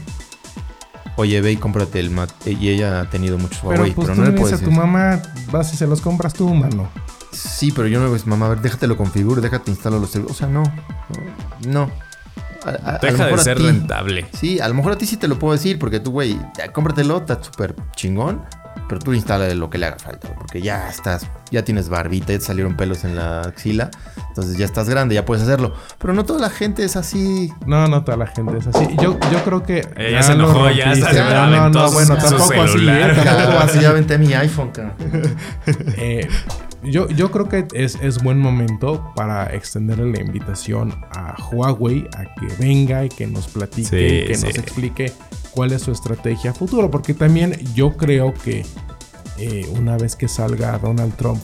Oye, ve y cómprate el mat. Y ella ha tenido muchos Pero Huawei, pues pero tú no le dices a decir. tu mamá, vas y se los compras tú, mano. Sí, pero yo no pues mamá, a ver, déjate lo configuro, déjate instalar los. O sea, no. No. A- a- a lo Deja de ser ti- rentable. Sí, a lo mejor a ti sí te lo puedo decir, porque tú, güey, cómpratelo, está súper chingón. Pero tú instala lo que le haga falta, porque ya estás, ya tienes barbita, ya te salieron pelos en la axila. Entonces ya estás grande, ya puedes hacerlo. Pero no toda la gente es así. No, no toda la gente es así. Yo, yo creo que. Eh, ya se lo enojó, ya se No, no, no, bueno, tampoco así. ¿eh? Tampoco así. ya vente mi iPhone, cabrón. Eh, yo, yo creo que es, es buen momento para extenderle la invitación a Huawei a que venga y que nos platique, Sí, y que sí. nos explique cuál es su estrategia a futuro. Porque también yo creo que eh, una vez que salga Donald Trump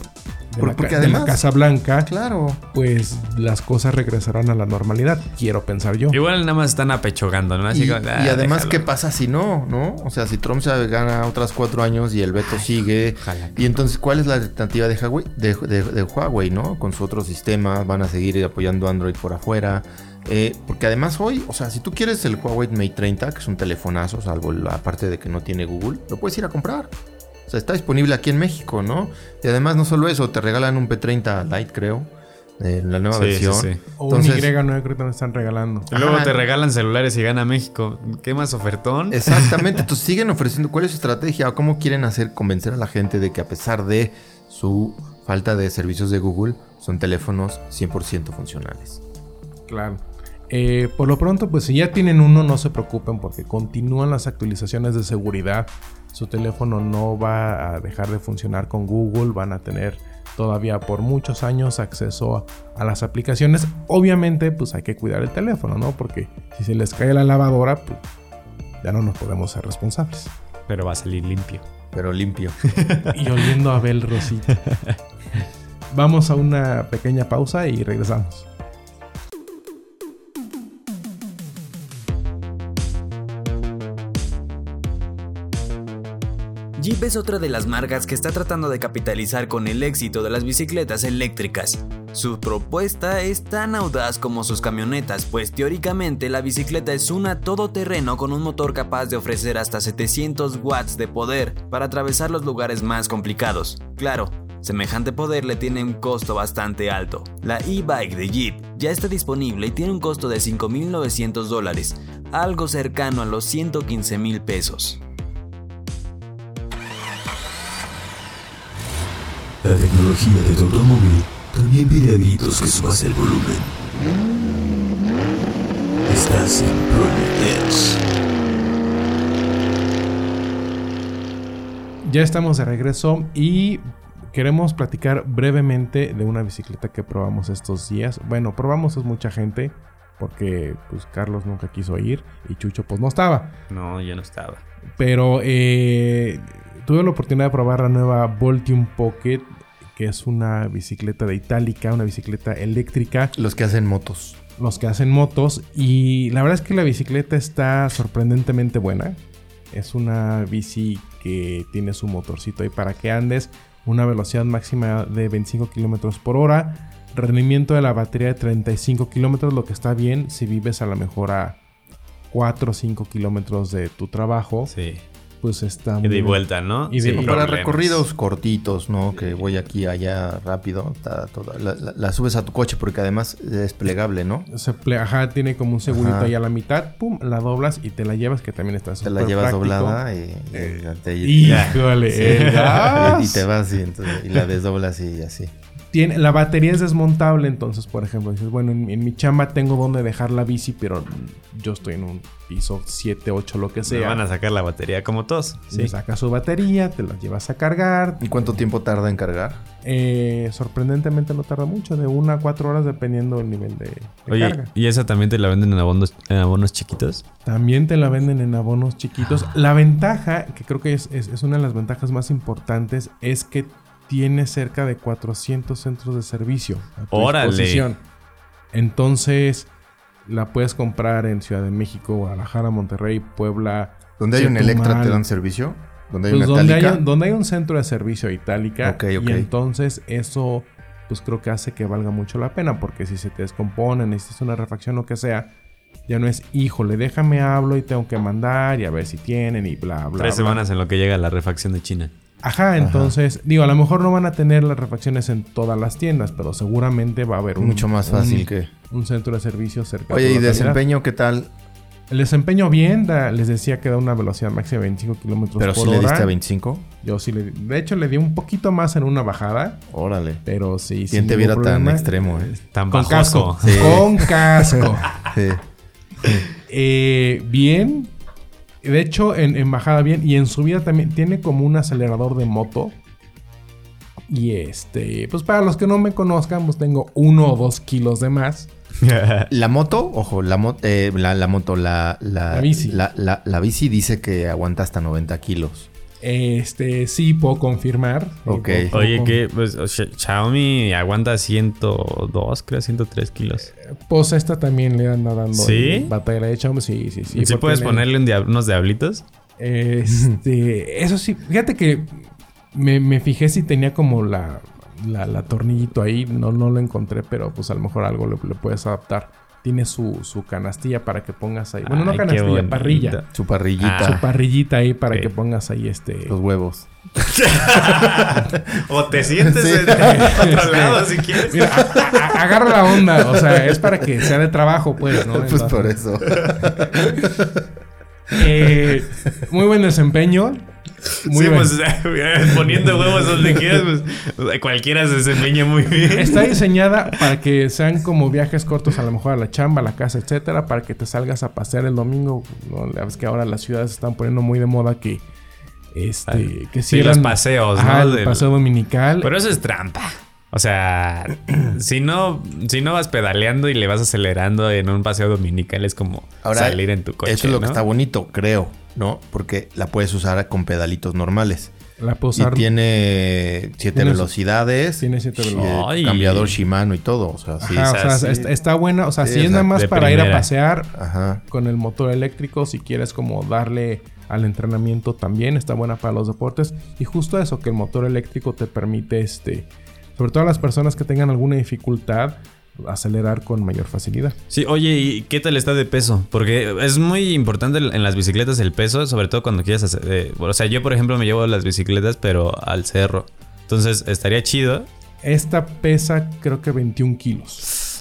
de, Por- la, porque la además- Casa Blanca, Claro. pues las cosas regresarán a la normalidad. Quiero pensar yo. Igual nada más están apechogando, ¿no? Así Y, como, ah, y además, déjalo. ¿qué pasa si no? ¿No? O sea, si Trump se gana otras cuatro años y el veto sigue. Y entonces, ¿cuál es la alternativa de Huawei, de, de- de Huawei, no? Con su otro sistema, van a seguir apoyando Android por afuera. Eh, porque además hoy, o sea, si tú quieres el Huawei Mate 30, que es un telefonazo, salvo la parte de que no tiene Google, lo puedes ir a comprar. O sea, está disponible aquí en México, ¿no? Y además no solo eso, te regalan un P30 Lite, creo, eh, la nueva Sí, sí, versión. sí. O un Entonces- Y9 creo que me están regalando. Y luego Ajá. te regalan celulares y gana México. ¿Qué más ofertón? Exactamente, entonces siguen ofreciendo. ¿Cuál es su estrategia? ¿Cómo quieren hacer convencer a la gente de que a pesar de su falta de servicios de Google, son teléfonos 100% funcionales? Claro. Eh, por lo pronto, pues si ya tienen uno, no se preocupen porque continúan las actualizaciones de seguridad. Su teléfono no va a dejar de funcionar con Google. Van a tener todavía por muchos años acceso a, a las aplicaciones. Obviamente, pues hay que cuidar el teléfono, ¿no? Porque si se les cae la lavadora, pues ya no nos podemos ser responsables. Pero va a salir limpio. Pero limpio. Y oliendo a Bel Rosita. Vamos a una pequeña pausa y regresamos. Es otra de las marcas que está tratando de capitalizar con el éxito de las bicicletas eléctricas. Su propuesta es tan audaz como sus camionetas, pues teóricamente la bicicleta es una todoterreno con un motor capaz de ofrecer hasta 700 watts de poder para atravesar los lugares más complicados. Claro, semejante poder le tiene un costo bastante alto. La e-bike de Jeep ya está disponible y tiene un costo de 5.900 dólares, algo cercano a los 115 mil pesos. La tecnología de tu automóvil también pide a gritos que subas el volumen. Estás en Project. Ya estamos de regreso y queremos platicar brevemente de una bicicleta que probamos estos días. Bueno, probamos es mucha gente porque pues Carlos nunca quiso ir y Chucho pues no estaba. No, yo no estaba. Pero eh, tuve la oportunidad de probar la nueva Voltium Pocket, que es una bicicleta de Itálica, una bicicleta eléctrica Los que hacen motos. los que hacen motos y la verdad es que la bicicleta está sorprendentemente buena. Es una bici que tiene su motorcito ahí para que andes, una velocidad máxima de 25 kilómetros por hora, rendimiento de la batería de 35 kilómetros, lo que está bien si vives a lo mejor a 4 o 5 kilómetros de tu trabajo, Sí. Pues está Y de bien. vuelta, ¿no? Y de- y Para problemas. recorridos cortitos, ¿no? Que voy aquí, allá, rápido. está toda- la, la- la subes a tu coche porque además es plegable, ¿no? Se ple- ajá, tiene como un segurito Ajá. ahí a la mitad, pum, la doblas y te la llevas, que también está Te la súper llevas práctico. doblada y, y te, Híjole, Sí, el gas. y, y te vas y, entonces- y la desdoblas y así. Tiene, la batería es desmontable, entonces, por ejemplo, dices, bueno, en, en mi chamba tengo donde dejar la bici, pero yo estoy en un piso 7, 8, lo que Se sea. van a sacar la batería como todos. Le Sí. sacas su batería, te la llevas a cargar. ¿Y cuánto tiempo tarda en cargar? Eh, sorprendentemente no tarda mucho, de una a cuatro horas dependiendo del nivel de, de Oye, carga. ¿y esa también te la venden en abonos, en abonos chiquitos? También te la venden en abonos chiquitos. La ventaja, que creo que es, es- es una de las ventajas más importantes, es que tiene cerca de 400 centros de servicio. a tu ¡Órale! disposición. Entonces, la puedes comprar en Ciudad de México, Guadalajara, Monterrey, Puebla. ¿Donde hay un. Electra te dan servicio? ¿Donde hay Pues una donde, hay, donde hay un centro de servicio itálica. Ok, ok. Y entonces eso, pues creo que hace que valga mucho la pena. Porque si se te descompone, necesitas una refacción, lo que sea, ya no es, híjole, déjame hablo y tengo que mandar y a ver si tienen y bla, bla. Tres bla". semanas en lo que llega la refacción de China. Ajá, entonces, digo, a lo mejor no van a tener las refacciones en todas las tiendas, pero seguramente va a haber un, Mucho más fácil un- que... un centro de servicio cerca Oye, de ¿y desempeño qué tal? El desempeño bien, da- les decía que da una velocidad máxima de 25 kilómetros Pero por si le hora. diste a 25. Yo sí le di- De hecho, le di un poquito más en una bajada, Órale. pero sí. ¿Quién sí te viera tan extremo, eh? Tan Con bajoso. casco. Sí. Con casco. Sí. Eh, bien. De hecho, en, en bajada bien. Y en subida también. Tiene como un acelerador de moto. Y este. Pues para los que no me conozcan, pues tengo uno o dos kilos de más. La moto, ojo, la, mo- eh, la, la moto, la, la, La bici. La, la- la bici dice que aguanta hasta 90 kilos. Este, sí puedo confirmar. Sí, Ok. puedo Oye, que pues Xiaomi aguanta 102, creo, 103 kilos. Pues esta también le anda dando. ¿Sí? Batalla de hecho, sí, sí, sí. ¿Sí, puedes le- ponerle un unos diablitos? Este, eso sí, fíjate que me, me fijé si tenía como la, la, la tornillito ahí, no, no lo encontré, pero pues a lo mejor algo le, le puedes adaptar. Tiene su, su canastilla para que pongas ahí. Bueno, no Ay, qué canastilla, parrilla. Su parrillita. Su parrillita ahí para que pongas ahí este. Los huevos. o te sientes Sí. en otro lado si quieres. Mira, a- a- agarra la onda. O sea, es para que sea de trabajo, pues, ¿no? Pues por eso. eh, muy buen desempeño. Muy sí, pues poniendo huevos donde quieras, pues cualquiera se desempeña muy bien. Está diseñada para que sean como viajes cortos, a lo mejor a la chamba, a la casa, etcétera, para que te salgas a pasear el domingo. ¿no? La que ahora las ciudades están poniendo muy de moda que. Este, que Sí, los paseos, ¿no? El Del- paseo dominical. Pero eso es trampa. O sea, si no, si no vas pedaleando y le vas acelerando en un paseo dominical, es como Ahora, salir en tu coche. Eso es lo que está bonito, creo, ¿no? Porque la puedes usar con pedalitos normales. la puedo Y usar. tiene siete Tiene- velocidades. tiene siete velocidades. Cambiador Shimano y todo. O sea, sí. Ajá, o o sea, sea, sí. está, está buena. O sea, Sí, si o es sea, nada más para ir a pasear Ajá. con el motor eléctrico, si quieres como darle al entrenamiento también, está buena para los deportes. Y justo eso, que el motor eléctrico te permite, este, sobre todo a las personas que tengan alguna dificultad, acelerar con mayor facilidad. Sí, oye, ¿y qué tal está de peso? Porque es muy importante en las bicicletas el peso, sobre todo cuando quieres hacer... eh, o sea, yo por ejemplo me llevo las bicicletas, pero al cerro. Entonces estaría chido. Esta pesa creo que 21 kilos.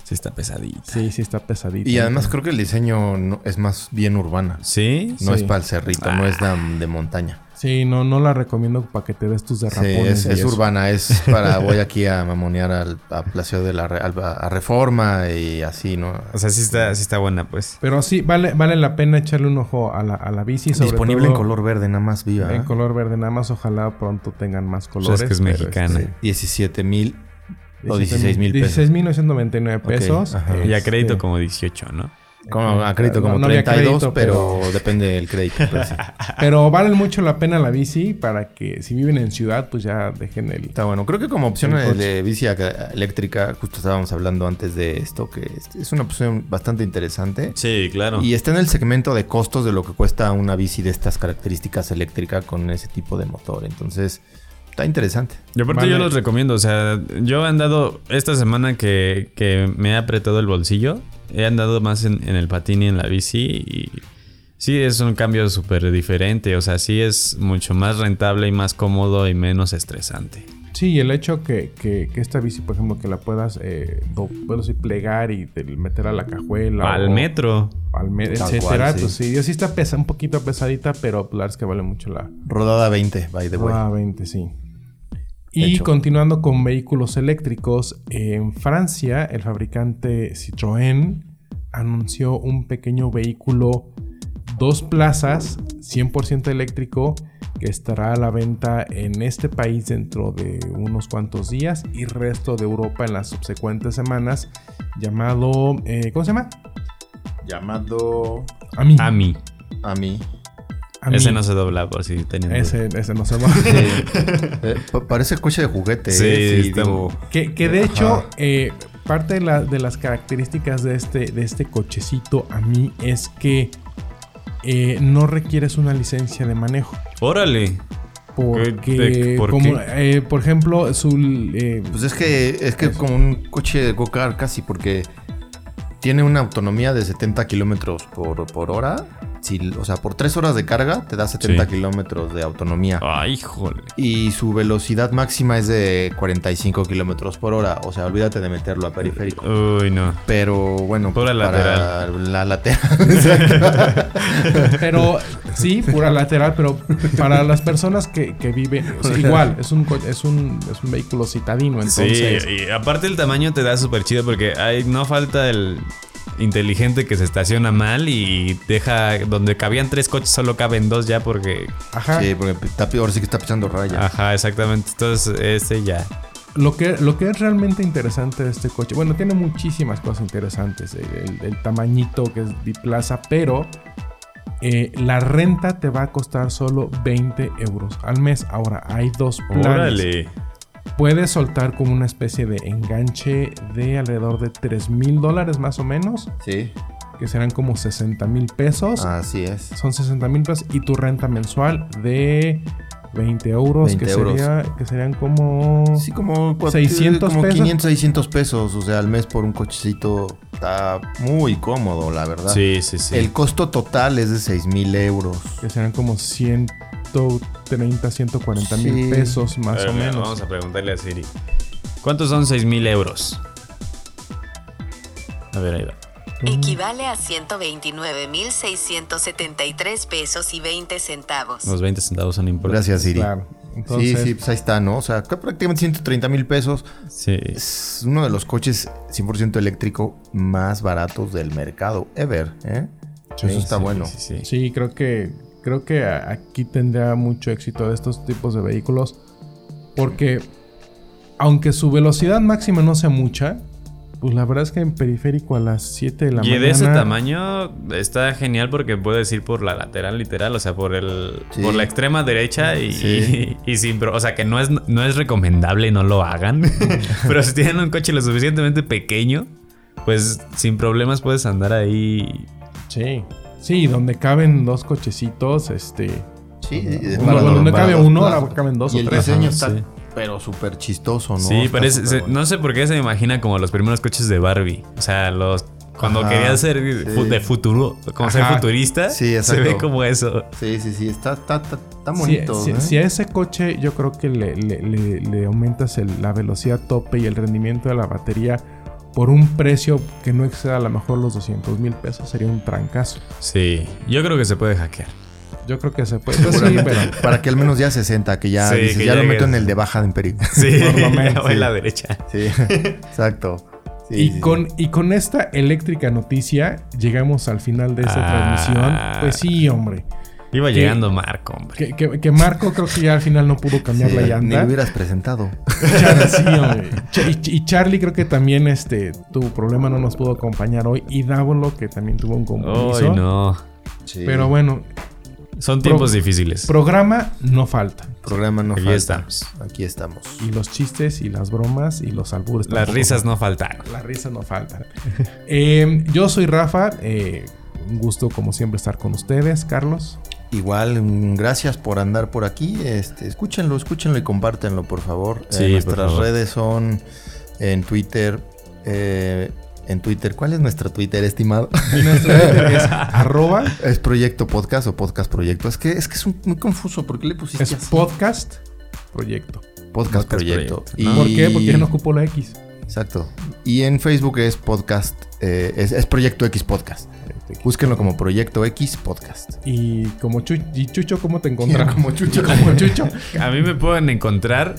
Sí, está pesadita. Sí, sí está pesadita. Y además creo que el diseño no- es más bien urbana. ¿Sí? No Sí. es para el cerrito, no es de, de montaña. Sí, no, no la recomiendo para que te des tus Sí, derrapones. es, y es eso. urbana, es para voy aquí a mamonear al a Paseo de la Re- al- a Reforma y así, ¿no? O sea, sí está, sí está buena, pues. Pero sí, vale, vale la pena echarle un ojo a la, a la bici. Sobre Disponible todo en color verde, nada más viva. En ¿eh? color verde, nada más ojalá pronto tengan más Pues colores. es que es mexicana. este, 17 mil o 16 mil pesos. 16.999 pesos. ajá. Y a Este, crédito como 18, ¿no? Como, a crédito como No, no había 32, crédito, pero, depende del crédito. pero sí. Pero vale mucho la pena la bici para que si viven en ciudad, pues ya dejen el... Está bueno. Creo que como opción de, bici eléctrica, justo estábamos hablando antes de esto, que es, una opción bastante interesante. Sí, claro. Y está en el segmento de costos de lo que cuesta una bici de estas características eléctrica con ese tipo de motor. Entonces, está interesante. Y aparte Vale. yo los recomiendo, o sea, yo he andado esta semana que, que me ha apretado el bolsillo, he andado más en, en el patín y en la bici y sí es un cambio súper diferente, o sea, sí es mucho más rentable y más cómodo y menos estresante. Sí, y el hecho que, que, que esta bici, por ejemplo, que la puedas, eh, do- puedes plegar y te- meter a la cajuela. Al o- metro. Al me- Tal etcétera. cual, sí. Pues sí, yo sí está pesa, un poquito pesadita, pero pues, la verdad es que vale mucho la... Rodada 20, by the way. Ah, 20, sí. Y Hecho. continuando con vehículos eléctricos, en Francia el fabricante Citroën anunció un pequeño vehículo dos plazas 100% eléctrico que estará a la venta en este país dentro de unos cuantos días y resto de Europa en las subsecuentes semanas llamado eh, ¿cómo se llama? Llamado Ami. A mí. A mí. Ami. Ese no se dobla por si tenían ese, ese no se va. Eh, pa- parece coche de juguete. Sí, eh, digo, Que, que de Ajá. hecho, eh, parte de, la- de las características de este, de este cochecito a mí es que eh, no requieres una licencia de manejo. Órale. Porque, ¿De- por como, qué? eh, por ejemplo, su. eh, Pues es que es que como un coche de go-kart casi, porque tiene una autonomía de 70 kilómetros por, por hora. Si, o sea, por 3 horas de carga te da 70 Sí. kilómetros de autonomía. Ay, híjole. Y su velocidad máxima es de 45 kilómetros por hora. O sea, olvídate de meterlo a periférico. Uy, no. Pero bueno, Pura para la lateral. Exacto. pero sí, pura lateral, pero para las personas que, que viven. o sea, igual, es un, es, un, es un vehículo citadino. Entonces. Sí, y aparte el tamaño te da súper chido porque hay, no falta el inteligente que se estaciona mal y deja donde cabían tres coches solo caben dos ya porque... Ajá. Sí, porque está peor, sí que está pisando raya. Ajá, exactamente. Entonces este ya... Lo que, lo que es realmente interesante de este coche, bueno, tiene muchísimas cosas interesantes. El, el- el tamañito que es biplaza, pero eh, la renta te va a costar solo 20 euros al mes. Ahora, hay dos planes. Órale. Puedes soltar como una especie de enganche de alrededor de 3 mil dólares más o menos, Sí, que serán como 60 mil pesos. así es. Son 60 mil pesos y tu renta mensual de 20 euros, 20 que, euros. Sería, que serían como... Sí, como, cuat- 600 como pesos. 500, 600 pesos. O sea, al mes por un cochecito está muy cómodo, la verdad. Sí, sí, sí. El costo total es de 6 mil euros. Que serán como 130, 140 mil pesos más o mira, menos. Vamos a preguntarle a Siri. ¿Cuántos son 6 mil euros? A ver, ahí va. Equivale a 129.673 pesos y 20 centavos. Los 20 centavos son importantes. Gracias, Siri. Claro. Entonces, sí, sí, pues ahí está, ¿no? O sea, prácticamente 130 mil pesos. Sí. Es uno de los coches 100% eléctrico más baratos del mercado ever, ¿eh? Eso está Sí, bueno. Sí, sí. Sí, creo que creo que aquí tendrá mucho éxito de estos tipos de vehículos porque aunque su velocidad máxima no sea mucha, pues la verdad es que en periférico a las 7 de la Y mañana de ese tamaño está genial porque puedes ir por la lateral literal, o sea, por el Sí. por la extrema derecha y, Sí. y, sin pro- o sea, que no es no es recomendable, no lo hagan. Pero si tienen un coche lo suficientemente pequeño, pues sin problemas puedes andar ahí. Sí. Sí, donde caben dos cochecitos, este Sí, es Uno- donde cabe uno, ahora caben dos y o el tres. diseño está, sí. pero súper chistoso, ¿no? sí, Está parece súper se- bueno. no sé por qué se me imagina como los primeros coches de Barbie, o sea, los cuando Ajá, quería ser sí. de futuro, como ser futurista, Sí, se ve como eso. Sí, sí, sí, está, está, está, bonito. si- ¿eh? si a ese coche yo creo que le, le- le- le aumentas el- la velocidad tope y el rendimiento de la batería por un precio que no exceda a lo mejor los 200 mil pesos, sería un trancazo. Sí, yo creo que se puede hackear. Yo creo que se puede. Pues sí, Seguramente. pero Para que al menos ya 60, que ya, Sí, dices, que ya lo llegues. meto en el de baja de imperio. Sí, Por lo menos, ya voy a sí. la derecha. Sí, exacto. Sí, y, sí, con, y con esta eléctrica noticia llegamos al final de esta Ah. transmisión. Pues sí, hombre. Iba llegando Marco, hombre. Que, que- que Marco creo que ya al final no pudo cambiar sí. la Ni llanta. lo hubieras presentado. Char- sí, hombre. Ch- y, y Charlie creo que también este, tuvo problema, no nos pudo acompañar hoy. Y Dávolo que también tuvo un compromiso. Ay, no. Sí. Pero bueno, Son tiempos difíciles. programa no falta. Programa no Aquí falta. estamos. Aquí estamos. Y los chistes y las bromas y los albures. Las tampoco risas faltan. no faltaron. Las risas no faltan. Eh, yo soy Rafa. eh, un gusto como siempre estar con ustedes, Carlos. Igual, mm, gracias por andar por aquí. Este, escúchenlo, escúchenlo y compártenlo, por favor. Eh, Sí, por nuestras favor. redes son en Twitter. eh, en Twitter, ¿cuál es nuestro Twitter, estimado? Nuestro Twitter es arroba. ¿Es Proyecto Podcast o Podcast Proyecto? Es que es, que es un- muy confuso. ¿Por qué le pusiste Es así? podcast proyecto. Podcast, Podcast Proyecto. Proyecto, Y-. ¿Por qué? Porque ya no ocupó la X. Exacto. Y en Facebook es Podcast, eh, es, es Proyecto X Podcast. Búsquenlo como Proyecto X Podcast. Y como Chu- y Chucho, ¿cómo te encontramos? Como Chucho. Como Chucho. A mí me pueden encontrar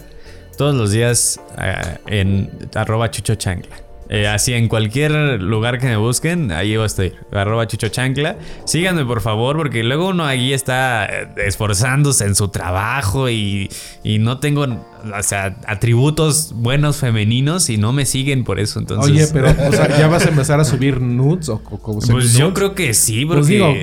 todos los días eh, en arroba chucho chancla. Eh, así en cualquier lugar que me busquen, ahí yo estoy. Arroba chucho chancla. Síganme por favor, porque luego uno ahí está eh, esforzándose en su trabajo y, y no tengo o sea, atributos buenos femeninos y no me siguen por eso. Entonces, Oye, pero o sea, ¿ya vas a empezar a subir nudes o, o, o Pues yo creo que sí, porque Pues digo,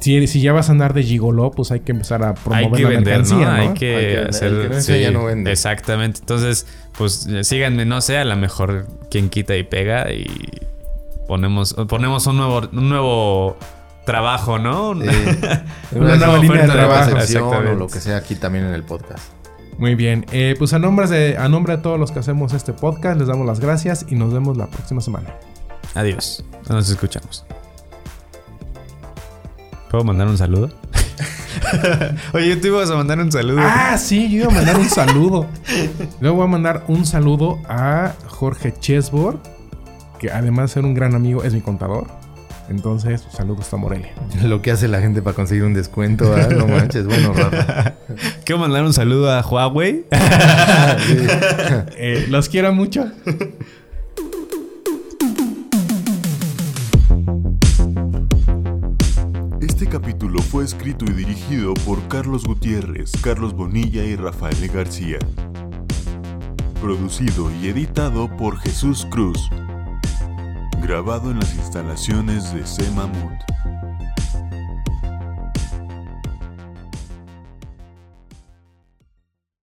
Si, si ya vas a andar de gigoló, pues hay que empezar a promover hay que la vender, mercancía, ¿no? Hay que Hay que- hacer. el que no vende. Exactamente. Entonces, pues síganme, no sé, a lo mejor quien quita y pega y ponemos, ponemos un nuevo, un nuevo trabajo, ¿no? Sí. Una nueva línea de trabajo. o lo que sea aquí también en el podcast. Muy bien. Eh, pues a nombre, de, a nombre de todos los que hacemos este podcast, les damos las gracias y nos vemos la próxima semana. Adiós. Nos escuchamos. ¿Puedo mandar un saludo? Oye, tú ibas a mandar un saludo. Ah, sí, yo iba a mandar un saludo. Luego voy a mandar un saludo a Jorge Chesbor, que además de ser un gran amigo, es mi contador. Entonces, saludos a Morelia. Lo que hace la gente para conseguir un descuento, ¿ah? no manches, bueno, Rafa. Quiero mandar un saludo a Huawei. Eh, los quiero mucho. Capítulo fue escrito y dirigido por Carlos Gutiérrez, Carlos Bonilla y Rafael García. Producido y editado por Jesús Cruz. Grabado en las instalaciones de C. Mamut.